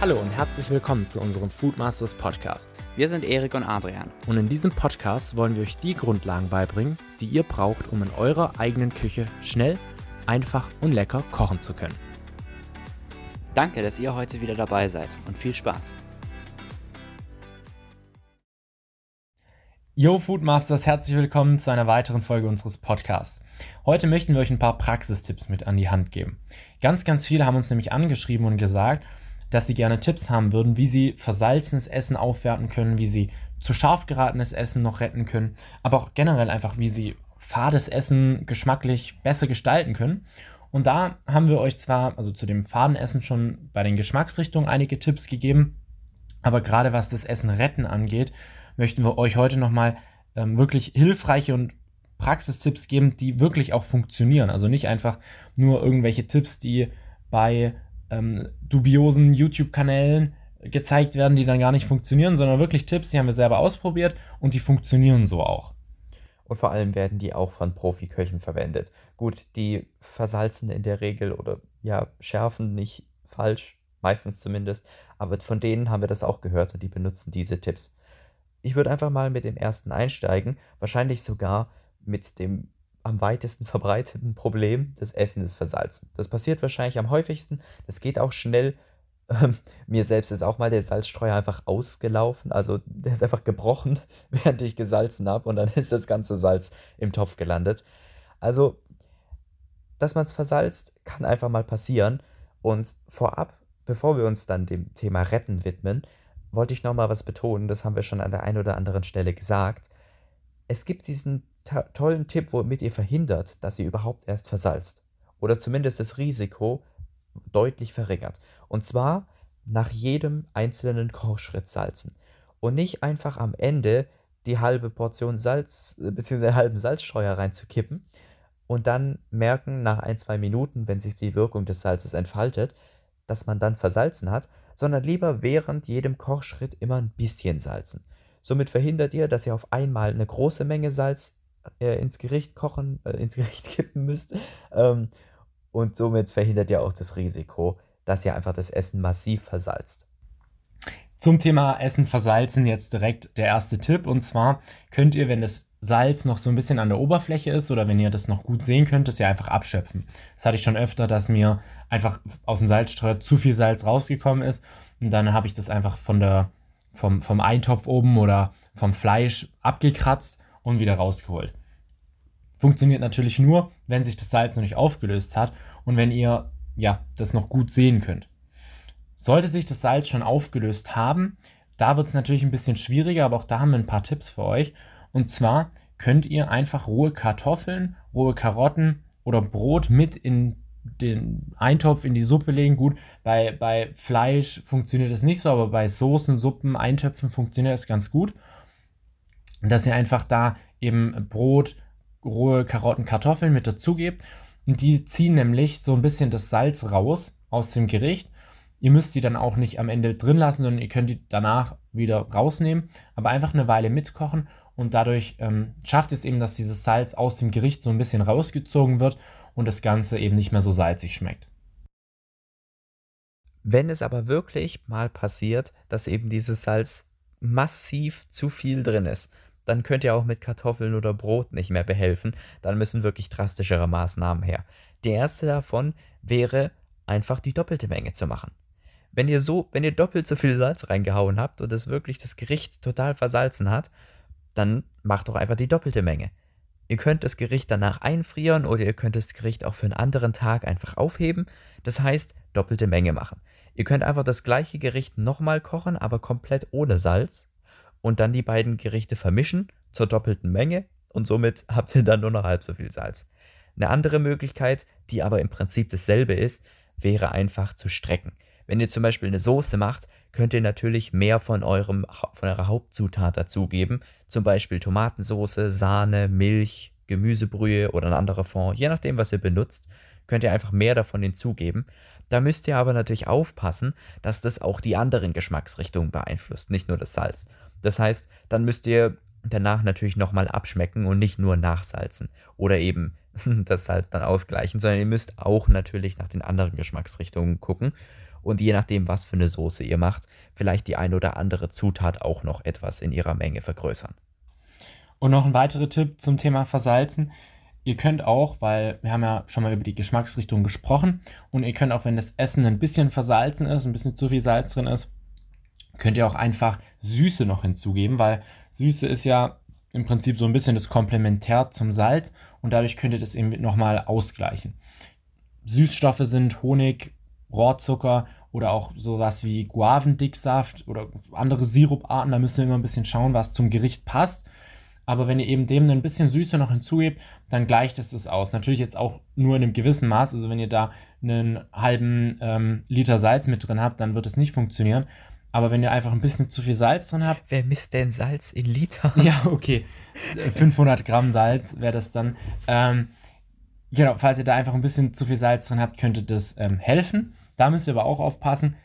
Hallo und herzlich willkommen zu unserem Foodmasters Podcast. Wir sind Erik und Adrian. Und in diesem Podcast wollen wir euch die Grundlagen beibringen, die ihr braucht, um in eurer eigenen Küche schnell, einfach und lecker kochen zu können. Danke, dass ihr heute wieder dabei seid und viel Spaß. Yo Foodmasters, herzlich willkommen zu einer weiteren Folge unseres Podcasts. Heute möchten wir euch ein paar Praxistipps mit an die Hand geben. Ganz, ganz viele haben uns nämlich angeschrieben und gesagt, dass sie gerne Tipps haben würden, wie sie versalzenes Essen aufwerten können, wie sie zu scharf geratenes Essen noch retten können, aber auch generell einfach, wie sie fades Essen geschmacklich besser gestalten können. Und da haben wir euch zwar, also zu dem faden Essen schon bei den Geschmacksrichtungen einige Tipps gegeben, aber gerade was das Essen retten angeht, möchten wir euch heute nochmal ähm, wirklich hilfreiche und Praxistipps geben, die wirklich auch funktionieren. Also nicht einfach nur irgendwelche Tipps, die bei ähm, dubiosen YouTube-Kanälen gezeigt werden, die dann gar nicht funktionieren, sondern wirklich Tipps, die haben wir selber ausprobiert und die funktionieren so auch. Und vor allem werden die auch von Profiköchen verwendet. Gut, die versalzen in der Regel oder ja, schärfen nicht falsch, meistens zumindest, aber von denen haben wir das auch gehört und die benutzen diese Tipps. Ich würde einfach mal mit dem ersten einsteigen, wahrscheinlich sogar mit dem am weitesten verbreiteten Problem, das Essen ist versalzen. Das passiert wahrscheinlich am häufigsten, das geht auch schnell. Ähm, mir selbst ist auch mal der Salzstreuer einfach ausgelaufen, also der ist einfach gebrochen, während ich gesalzen habe und dann ist das ganze Salz im Topf gelandet. Also, dass man es versalzt, kann einfach mal passieren. Und vorab, bevor wir uns dann dem Thema Retten widmen, wollte ich nochmal was betonen, das haben wir schon an der einen oder anderen Stelle gesagt. Es gibt diesen tollen Tipp, womit ihr verhindert, dass ihr überhaupt erst versalzt. Oder zumindest das Risiko deutlich verringert. Und zwar nach jedem einzelnen Kochschritt salzen. Und nicht einfach am Ende die halbe Portion Salz bzw. den halben Salzstreuer reinzukippen und dann merken nach ein, zwei Minuten, wenn sich die Wirkung des Salzes entfaltet, dass man dann versalzen hat, sondern lieber während jedem Kochschritt immer ein bisschen salzen. Somit verhindert ihr, dass ihr auf einmal eine große Menge Salz äh, ins Gericht kochen, äh, ins Gericht kippen müsst. Ähm, und somit verhindert ihr auch das Risiko, dass ihr einfach das Essen massiv versalzt. Zum Thema Essen versalzen jetzt direkt der erste Tipp. Und zwar könnt ihr, wenn das Salz noch so ein bisschen an der Oberfläche ist oder wenn ihr das noch gut sehen könnt, das ja einfach abschöpfen. Das hatte ich schon öfter, dass mir einfach aus dem Salzstreuer zu viel Salz rausgekommen ist. Und dann habe ich das einfach von der, vom, vom Eintopf oben oder vom Fleisch abgekratzt und wieder rausgeholt. Funktioniert natürlich nur, wenn sich das Salz noch nicht aufgelöst hat und wenn ihr ja das noch gut sehen könnt. Sollte sich das Salz schon aufgelöst haben, da wird es natürlich ein bisschen schwieriger, aber auch da haben wir ein paar Tipps für euch. Und zwar könnt ihr einfach rohe Kartoffeln, rohe Karotten oder Brot mit in den Eintopf, in die Suppe legen. Gut, bei, bei Fleisch funktioniert das nicht so, aber bei Soßen, Suppen, Eintöpfen funktioniert das ganz gut. Dass ihr einfach da eben Brot, rohe Karotten, Kartoffeln mit dazu gebt. Und die ziehen nämlich so ein bisschen das Salz raus aus dem Gericht. Ihr müsst die dann auch nicht am Ende drin lassen, sondern ihr könnt die danach wieder rausnehmen, aber einfach eine Weile mitkochen und dadurch ähm, schafft es eben, dass dieses Salz aus dem Gericht so ein bisschen rausgezogen wird und das Ganze eben nicht mehr so salzig schmeckt. Wenn es aber wirklich mal passiert, dass eben dieses Salz massiv zu viel drin ist, dann könnt ihr auch mit Kartoffeln oder Brot nicht mehr behelfen. Dann müssen wirklich drastischere Maßnahmen her. Die erste davon wäre einfach die doppelte Menge zu machen. Wenn ihr so, wenn ihr doppelt so viel Salz reingehauen habt und es wirklich das Gericht total versalzen hat, dann macht doch einfach die doppelte Menge. Ihr könnt das Gericht danach einfrieren oder ihr könnt das Gericht auch für einen anderen Tag einfach aufheben. Das heißt, doppelte Menge machen. Ihr könnt einfach das gleiche Gericht nochmal kochen, aber komplett ohne Salz und dann die beiden Gerichte vermischen zur doppelten Menge und somit habt ihr dann nur noch halb so viel Salz. Eine andere Möglichkeit, die aber im Prinzip dasselbe ist, wäre einfach zu strecken. Wenn ihr zum Beispiel eine Soße macht, könnt ihr natürlich mehr von, eurem, von eurer Hauptzutat dazugeben. Zum Beispiel Tomatensoße, Sahne, Milch, Gemüsebrühe oder ein anderer Fond. Je nachdem, was ihr benutzt, könnt ihr einfach mehr davon hinzugeben. Da müsst ihr aber natürlich aufpassen, dass das auch die anderen Geschmacksrichtungen beeinflusst, nicht nur das Salz. Das heißt, dann müsst ihr danach natürlich nochmal abschmecken und nicht nur nachsalzen oder eben das Salz dann ausgleichen, sondern ihr müsst auch natürlich nach den anderen Geschmacksrichtungen gucken. Und je nachdem, was für eine Soße ihr macht, vielleicht die ein oder andere Zutat auch noch etwas in ihrer Menge vergrößern. Und noch ein weiterer Tipp zum Thema Versalzen. Ihr könnt auch, weil wir haben ja schon mal über die Geschmacksrichtung gesprochen, und ihr könnt auch, wenn das Essen ein bisschen versalzen ist, ein bisschen zu viel Salz drin ist, könnt ihr auch einfach Süße noch hinzugeben, weil Süße ist ja im Prinzip so ein bisschen das Komplementär zum Salz und dadurch könnt ihr das eben nochmal ausgleichen. Süßstoffe sind Honig, Rohrzucker oder auch sowas wie Guavendicksaft oder andere Siruparten. Da müssen wir immer ein bisschen schauen, was zum Gericht passt. Aber wenn ihr eben dem ein bisschen Süße noch hinzugebt, dann gleicht es das aus. Natürlich jetzt auch nur in einem gewissen Maß. Also wenn ihr da einen halben ähm, Liter Salz mit drin habt, dann wird es nicht funktionieren. Aber wenn ihr einfach ein bisschen zu viel Salz drin habt. Wer misst denn Salz in Liter? Ja, okay. 500 Gramm Salz wäre das dann. Ähm, genau, falls ihr da einfach ein bisschen zu viel Salz drin habt, könnte das ähm, helfen. Da müsst ihr aber auch aufpassen.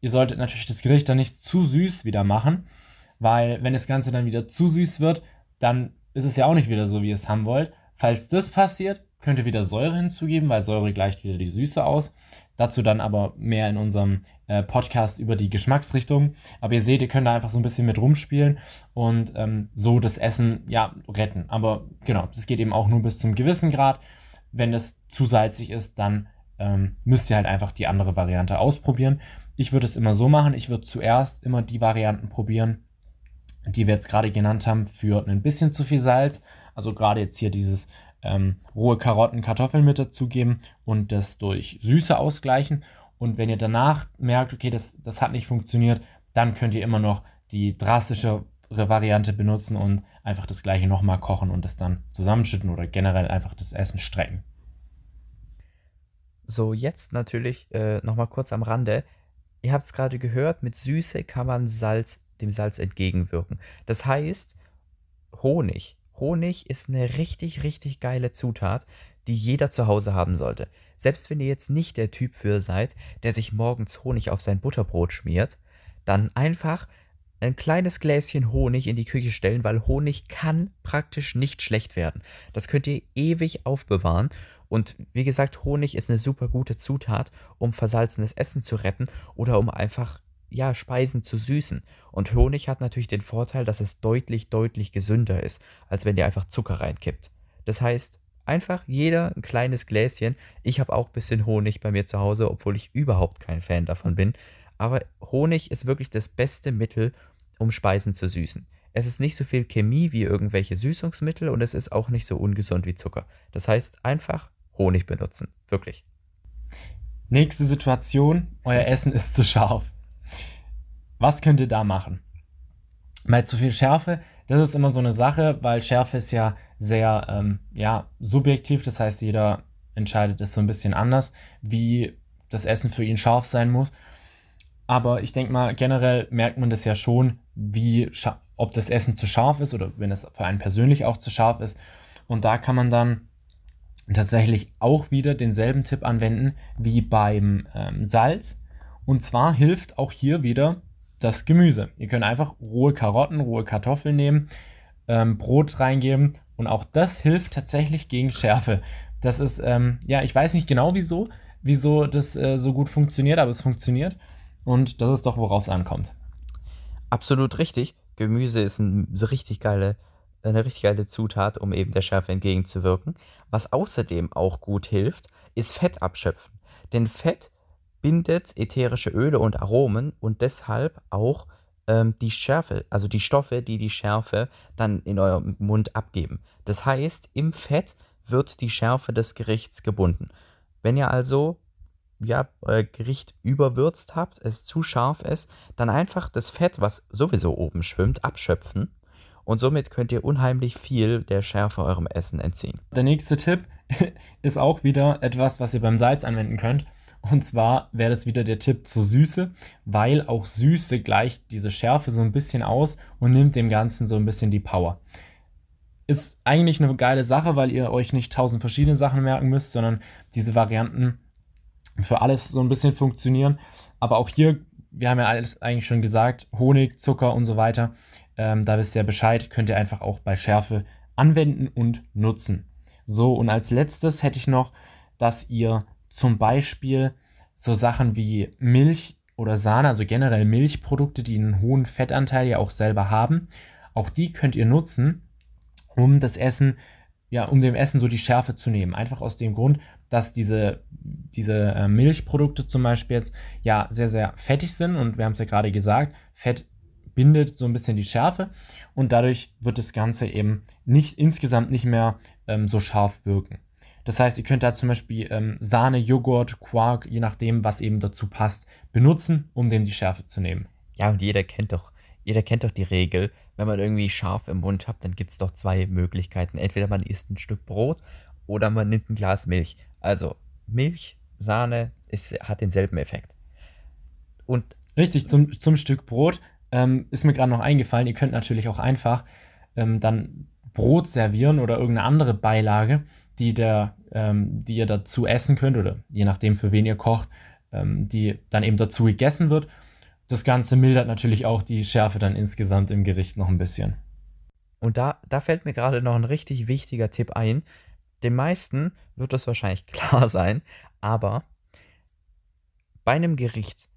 Ihr solltet natürlich das Gericht dann nicht zu süß wieder machen, weil wenn das Ganze dann wieder zu süß wird, dann ist es ja auch nicht wieder so, wie ihr es haben wollt. Falls das passiert, könnt ihr wieder Säure hinzugeben, weil Säure gleicht wieder die Süße aus. Dazu dann aber mehr in unserem äh, Podcast über die Geschmacksrichtung. Aber ihr seht, ihr könnt da einfach so ein bisschen mit rumspielen und ähm, so das Essen ja retten. Aber genau, das geht eben auch nur bis zum gewissen Grad. Wenn es zu salzig ist, dann ähm, müsst ihr halt einfach die andere Variante ausprobieren. Ich würde es immer so machen, ich würde zuerst immer die Varianten probieren, die wir jetzt gerade genannt haben, für ein bisschen zu viel Salz. Also gerade jetzt hier dieses ähm, rohe Karotten, Kartoffeln mit dazugeben und das durch Süße ausgleichen. Und wenn ihr danach merkt, okay, das, das hat nicht funktioniert, dann könnt ihr immer noch die drastischere Variante benutzen und einfach das gleiche nochmal kochen und das dann zusammenschütten oder generell einfach das Essen strecken. So, jetzt natürlich äh, nochmal kurz am Rande. Ihr habt es gerade gehört, mit Süße kann man Salz dem Salz entgegenwirken. Das heißt, Honig. Honig ist eine richtig, richtig geile Zutat, die jeder zu Hause haben sollte. Selbst wenn ihr jetzt nicht der Typ für seid, der sich morgens Honig auf sein Butterbrot schmiert, dann einfach ein kleines Gläschen Honig in die Küche stellen, weil Honig kann praktisch nicht schlecht werden. Das könnt ihr ewig aufbewahren. Und wie gesagt, Honig ist eine super gute Zutat, um versalzenes Essen zu retten oder um einfach ja, Speisen zu süßen. Und Honig hat natürlich den Vorteil, dass es deutlich, deutlich gesünder ist, als wenn ihr einfach Zucker reinkippt. Das heißt, einfach jeder ein kleines Gläschen. Ich habe auch ein bisschen Honig bei mir zu Hause, obwohl ich überhaupt kein Fan davon bin. Aber Honig ist wirklich das beste Mittel, um Speisen zu süßen. Es ist nicht so viel Chemie wie irgendwelche Süßungsmittel und es ist auch nicht so ungesund wie Zucker. Das heißt, einfach Honig benutzen. Wirklich. Nächste Situation: Euer Essen ist zu scharf. Was könnt ihr da machen? Bei zu viel Schärfe, das ist immer so eine Sache, weil Schärfe ist ja sehr ähm, ja, subjektiv, das heißt, jeder entscheidet es so ein bisschen anders, wie das Essen für ihn scharf sein muss. Aber ich denke mal, generell merkt man das ja schon, wie ob das Essen zu scharf ist oder wenn es für einen persönlich auch zu scharf ist. Und da kann man dann tatsächlich auch wieder denselben Tipp anwenden wie beim ähm, Salz. Und zwar hilft auch hier wieder das Gemüse. Ihr könnt einfach rohe Karotten, rohe Kartoffeln nehmen, ähm, Brot reingeben und auch das hilft tatsächlich gegen Schärfe. Das ist, ähm, ja, ich weiß nicht genau wieso, wieso das äh, so gut funktioniert, aber es funktioniert und das ist doch, worauf es ankommt. Absolut richtig. Gemüse ist ein, so richtig geile, eine richtig geile Zutat, um eben der Schärfe entgegenzuwirken. Was außerdem auch gut hilft, ist Fett abschöpfen. Denn Fett bindet ätherische Öle und Aromen und deshalb auch ähm, die Schärfe, also die Stoffe, die die Schärfe dann in eurem Mund abgeben. Das heißt, im Fett wird die Schärfe des Gerichts gebunden. Wenn ihr also ja, euer Gericht überwürzt habt, es zu scharf ist, dann einfach das Fett, was sowieso oben schwimmt, abschöpfen und somit könnt ihr unheimlich viel der Schärfe eurem Essen entziehen. Der nächste Tipp ist auch wieder etwas, was ihr beim Salz anwenden könnt. Und zwar wäre das wieder der Tipp zur Süße, weil auch Süße gleicht diese Schärfe so ein bisschen aus und nimmt dem Ganzen so ein bisschen die Power. Ist eigentlich eine geile Sache, weil ihr euch nicht tausend verschiedene Sachen merken müsst, sondern diese Varianten für alles so ein bisschen funktionieren. Aber auch hier, wir haben ja alles eigentlich schon gesagt, Honig, Zucker und so weiter. Ähm, da wisst ihr Bescheid, könnt ihr einfach auch bei Schärfe anwenden und nutzen. So, und als letztes hätte ich noch, dass ihr zum Beispiel so Sachen wie Milch oder Sahne, also generell Milchprodukte, die einen hohen Fettanteil ja auch selber haben. Auch die könnt ihr nutzen, um das Essen, ja, um dem Essen so die Schärfe zu nehmen. Einfach aus dem Grund, dass diese, diese äh, Milchprodukte zum Beispiel jetzt ja sehr, sehr fettig sind und wir haben es ja gerade gesagt, Fett bindet so ein bisschen die Schärfe und dadurch wird das Ganze eben nicht insgesamt nicht mehr ähm, so scharf wirken. Das heißt, ihr könnt da zum Beispiel ähm, Sahne, Joghurt, Quark, je nachdem, was eben dazu passt, benutzen, um dem die Schärfe zu nehmen. Ja, und jeder kennt doch, jeder kennt doch die Regel, wenn man irgendwie scharf im Mund hat, dann gibt es doch zwei Möglichkeiten. Entweder man isst ein Stück Brot oder man nimmt ein Glas Milch. Also Milch, Sahne ist, hat denselben Effekt. Und Richtig, zum, zum Stück Brot ähm, ist mir gerade noch eingefallen, ihr könnt natürlich auch einfach ähm, dann Brot servieren oder irgendeine andere Beilage, die, der, ähm, die ihr dazu essen könnt oder je nachdem, für wen ihr kocht, ähm, die dann eben dazu gegessen wird. Das Ganze mildert natürlich auch die Schärfe dann insgesamt im Gericht noch ein bisschen. Und da, da fällt mir gerade noch ein richtig wichtiger Tipp ein. Den meisten wird das wahrscheinlich klar sein, aber bei einem Gericht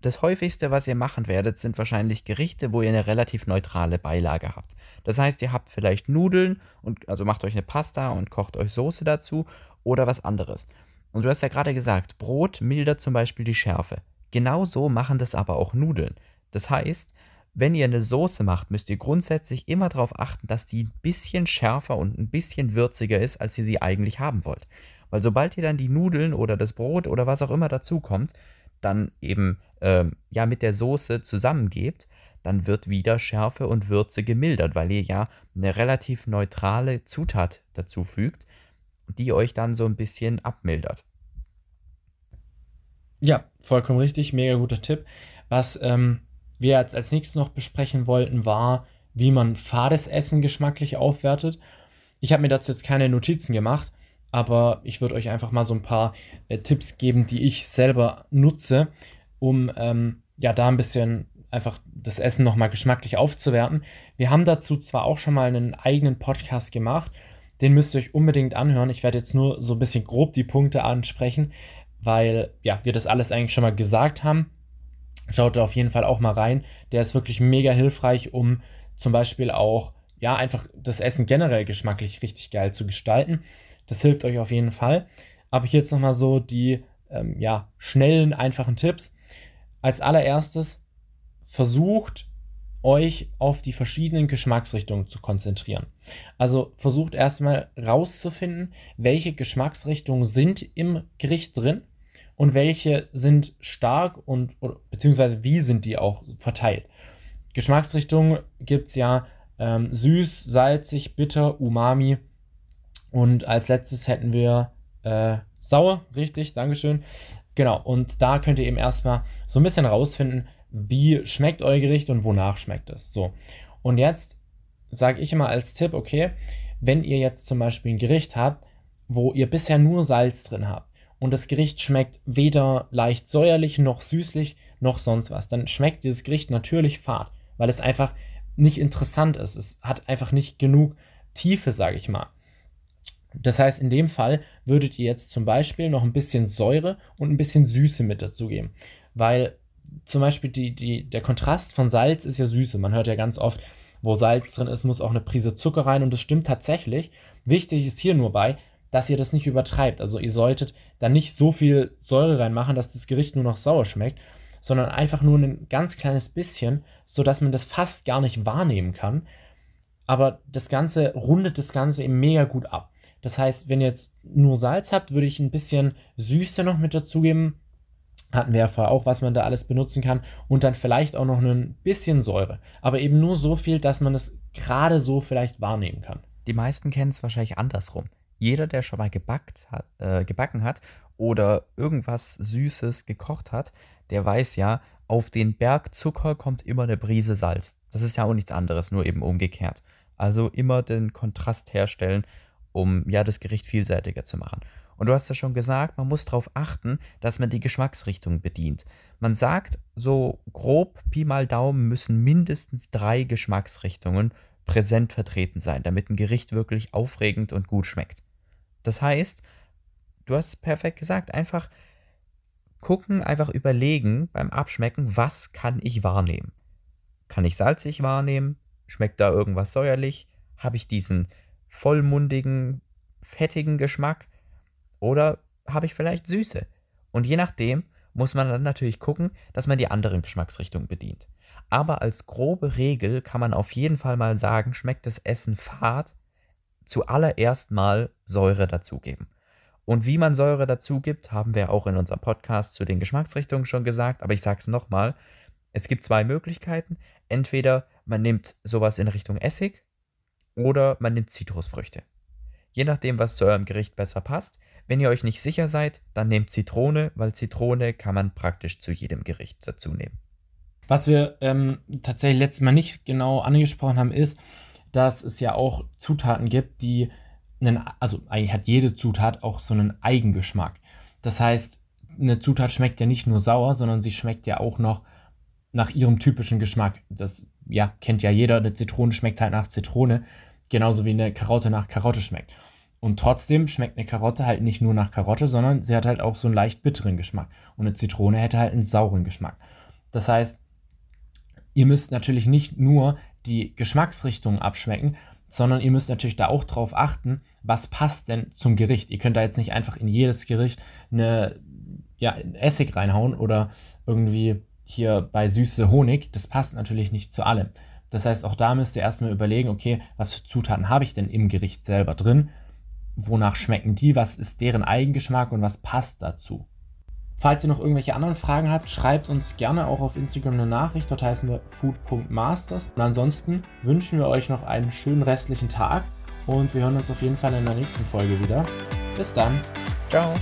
das häufigste, was ihr machen werdet, sind wahrscheinlich Gerichte, wo ihr eine relativ neutrale Beilage habt. Das heißt, ihr habt vielleicht Nudeln und also macht euch eine Pasta und kocht euch Soße dazu oder was anderes. Und du hast ja gerade gesagt, Brot mildert zum Beispiel die Schärfe. Genauso machen das aber auch Nudeln. Das heißt, wenn ihr eine Soße macht, müsst ihr grundsätzlich immer darauf achten, dass die ein bisschen schärfer und ein bisschen würziger ist, als ihr sie eigentlich haben wollt. Weil sobald ihr dann die Nudeln oder das Brot oder was auch immer dazu kommt, dann eben ähm, ja mit der Soße zusammengebt, dann wird wieder Schärfe und Würze gemildert, weil ihr ja eine relativ neutrale Zutat dazu fügt, die euch dann so ein bisschen abmildert. Ja, vollkommen richtig, mega guter Tipp. Was ähm, wir jetzt als nächstes noch besprechen wollten, war, wie man fades Essen geschmacklich aufwertet. Ich habe mir dazu jetzt keine Notizen gemacht, aber ich würde euch einfach mal so ein paar äh, Tipps geben, die ich selber nutze, um ähm, ja da ein bisschen einfach das Essen nochmal geschmacklich aufzuwerten. Wir haben dazu zwar auch schon mal einen eigenen Podcast gemacht, den müsst ihr euch unbedingt anhören. Ich werde jetzt nur so ein bisschen grob die Punkte ansprechen, weil ja, wir das alles eigentlich schon mal gesagt haben. Schaut da auf jeden Fall auch mal rein. Der ist wirklich mega hilfreich, um zum Beispiel auch ja einfach das Essen generell geschmacklich richtig geil zu gestalten. Das hilft euch auf jeden Fall. Aber hier jetzt nochmal so die ähm, ja, schnellen, einfachen Tipps. Als allererstes versucht euch auf die verschiedenen Geschmacksrichtungen zu konzentrieren. Also versucht erstmal rauszufinden, welche Geschmacksrichtungen sind im Gericht drin und welche sind stark und oder, beziehungsweise wie sind die auch verteilt. Geschmacksrichtungen gibt es ja ähm, süß, salzig, bitter, umami und als letztes hätten wir äh, sauer, richtig, Dankeschön. Genau, und da könnt ihr eben erstmal so ein bisschen rausfinden, wie schmeckt euer Gericht und wonach schmeckt es. So, und jetzt sage ich immer als Tipp, okay, wenn ihr jetzt zum Beispiel ein Gericht habt, wo ihr bisher nur Salz drin habt und das Gericht schmeckt weder leicht säuerlich noch süßlich noch sonst was, dann schmeckt dieses Gericht natürlich fad, weil es einfach nicht interessant ist. Es hat einfach nicht genug Tiefe, sage ich mal. Das heißt, in dem Fall würdet ihr jetzt zum Beispiel noch ein bisschen Säure und ein bisschen Süße mit dazugeben. Weil zum Beispiel die, die, der Kontrast von Salz ist ja Süße. Man hört ja ganz oft, wo Salz drin ist, muss auch eine Prise Zucker rein und das stimmt tatsächlich. Wichtig ist hier nur bei, dass ihr das nicht übertreibt. Also ihr solltet da nicht so viel Säure reinmachen, dass das Gericht nur noch sauer schmeckt, sondern einfach nur ein ganz kleines bisschen, sodass man das fast gar nicht wahrnehmen kann. Aber das Ganze rundet das Ganze eben mega gut ab. Das heißt, wenn ihr jetzt nur Salz habt, würde ich ein bisschen Süße noch mit dazugeben. Hatten wir ja vorher auch, was man da alles benutzen kann. Und dann vielleicht auch noch ein bisschen Säure. Aber eben nur so viel, dass man es gerade so vielleicht wahrnehmen kann. Die meisten kennen es wahrscheinlich andersrum. Jeder, der schon mal gebackt hat, äh, gebacken hat oder irgendwas Süßes gekocht hat, der weiß ja, auf den Berg Zucker kommt immer eine Brise Salz. Das ist ja auch nichts anderes, nur eben umgekehrt. Also immer den Kontrast herstellen um ja das Gericht vielseitiger zu machen. Und du hast ja schon gesagt, man muss darauf achten, dass man die Geschmacksrichtung bedient. Man sagt, so grob Pi mal Daumen müssen mindestens drei Geschmacksrichtungen präsent vertreten sein, damit ein Gericht wirklich aufregend und gut schmeckt. Das heißt, du hast perfekt gesagt, einfach gucken, einfach überlegen beim Abschmecken, was kann ich wahrnehmen? Kann ich salzig wahrnehmen? Schmeckt da irgendwas säuerlich? Habe ich diesen vollmundigen, fettigen Geschmack? Oder habe ich vielleicht Süße? Und je nachdem muss man dann natürlich gucken, dass man die anderen Geschmacksrichtungen bedient. Aber als grobe Regel kann man auf jeden Fall mal sagen, schmeckt das Essen fad, zuallererst mal Säure dazugeben. Und wie man Säure dazu gibt, haben wir auch in unserem Podcast zu den Geschmacksrichtungen schon gesagt, aber ich sage es nochmal. Es gibt zwei Möglichkeiten. Entweder man nimmt sowas in Richtung Essig oder man nimmt Zitrusfrüchte. Je nachdem, was zu eurem Gericht besser passt. Wenn ihr euch nicht sicher seid, dann nehmt Zitrone, weil Zitrone kann man praktisch zu jedem Gericht dazu nehmen. Was wir ähm, tatsächlich letztes Mal nicht genau angesprochen haben, ist, dass es ja auch Zutaten gibt, die einen, also eigentlich hat jede Zutat auch so einen Eigengeschmack. Das heißt, eine Zutat schmeckt ja nicht nur sauer, sondern sie schmeckt ja auch noch nach ihrem typischen Geschmack. Das ja, kennt ja jeder, eine Zitrone schmeckt halt nach Zitrone, genauso wie eine Karotte nach Karotte schmeckt. Und trotzdem schmeckt eine Karotte halt nicht nur nach Karotte, sondern sie hat halt auch so einen leicht bitteren Geschmack. Und eine Zitrone hätte halt einen sauren Geschmack. Das heißt, ihr müsst natürlich nicht nur die Geschmacksrichtung abschmecken, sondern ihr müsst natürlich da auch drauf achten, was passt denn zum Gericht. Ihr könnt da jetzt nicht einfach in jedes Gericht eine, ja, Essig reinhauen oder irgendwie hier bei süße Honig. Das passt natürlich nicht zu allem. Das heißt, auch da müsst ihr erstmal überlegen, okay, was für Zutaten habe ich denn im Gericht selber drin? Wonach schmecken die? Was ist deren Eigengeschmack und was passt dazu? Falls ihr noch irgendwelche anderen Fragen habt, schreibt uns gerne auch auf Instagram eine Nachricht. Dort heißen wir food.masters. Und ansonsten wünschen wir euch noch einen schönen restlichen Tag und wir hören uns auf jeden Fall in der nächsten Folge wieder. Bis dann. Ciao.